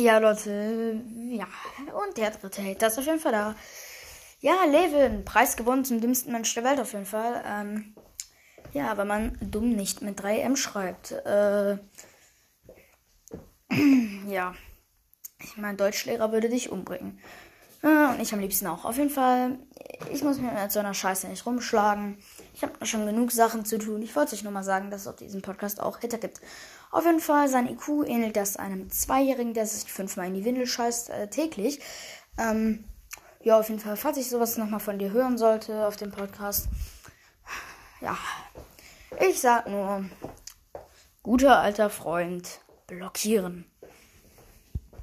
Ja, Leute, ja. Und der dritte Hater ist auf jeden Fall da. Ja, Levin, Preis gewonnen zum dümmsten Mensch der Welt auf jeden Fall. Ähm, ja, weil man dumm nicht mit 3M schreibt. Äh, ja. Ich meine, Deutschlehrer würde dich umbringen. Ja, und ich am liebsten auch. Auf jeden Fall, ich muss mir mit so einer Scheiße nicht rumschlagen. Ich habe schon genug Sachen zu tun. Ich wollte euch nur mal sagen, dass es auf diesem Podcast auch Hitter gibt. Auf jeden Fall, sein IQ ähnelt das einem Zweijährigen, der sich fünfmal in die Windel scheißt äh, täglich. Ähm, ja, auf jeden Fall, falls ich sowas nochmal von dir hören sollte auf dem Podcast. Ja, ich sag nur, guter alter Freund, blockieren.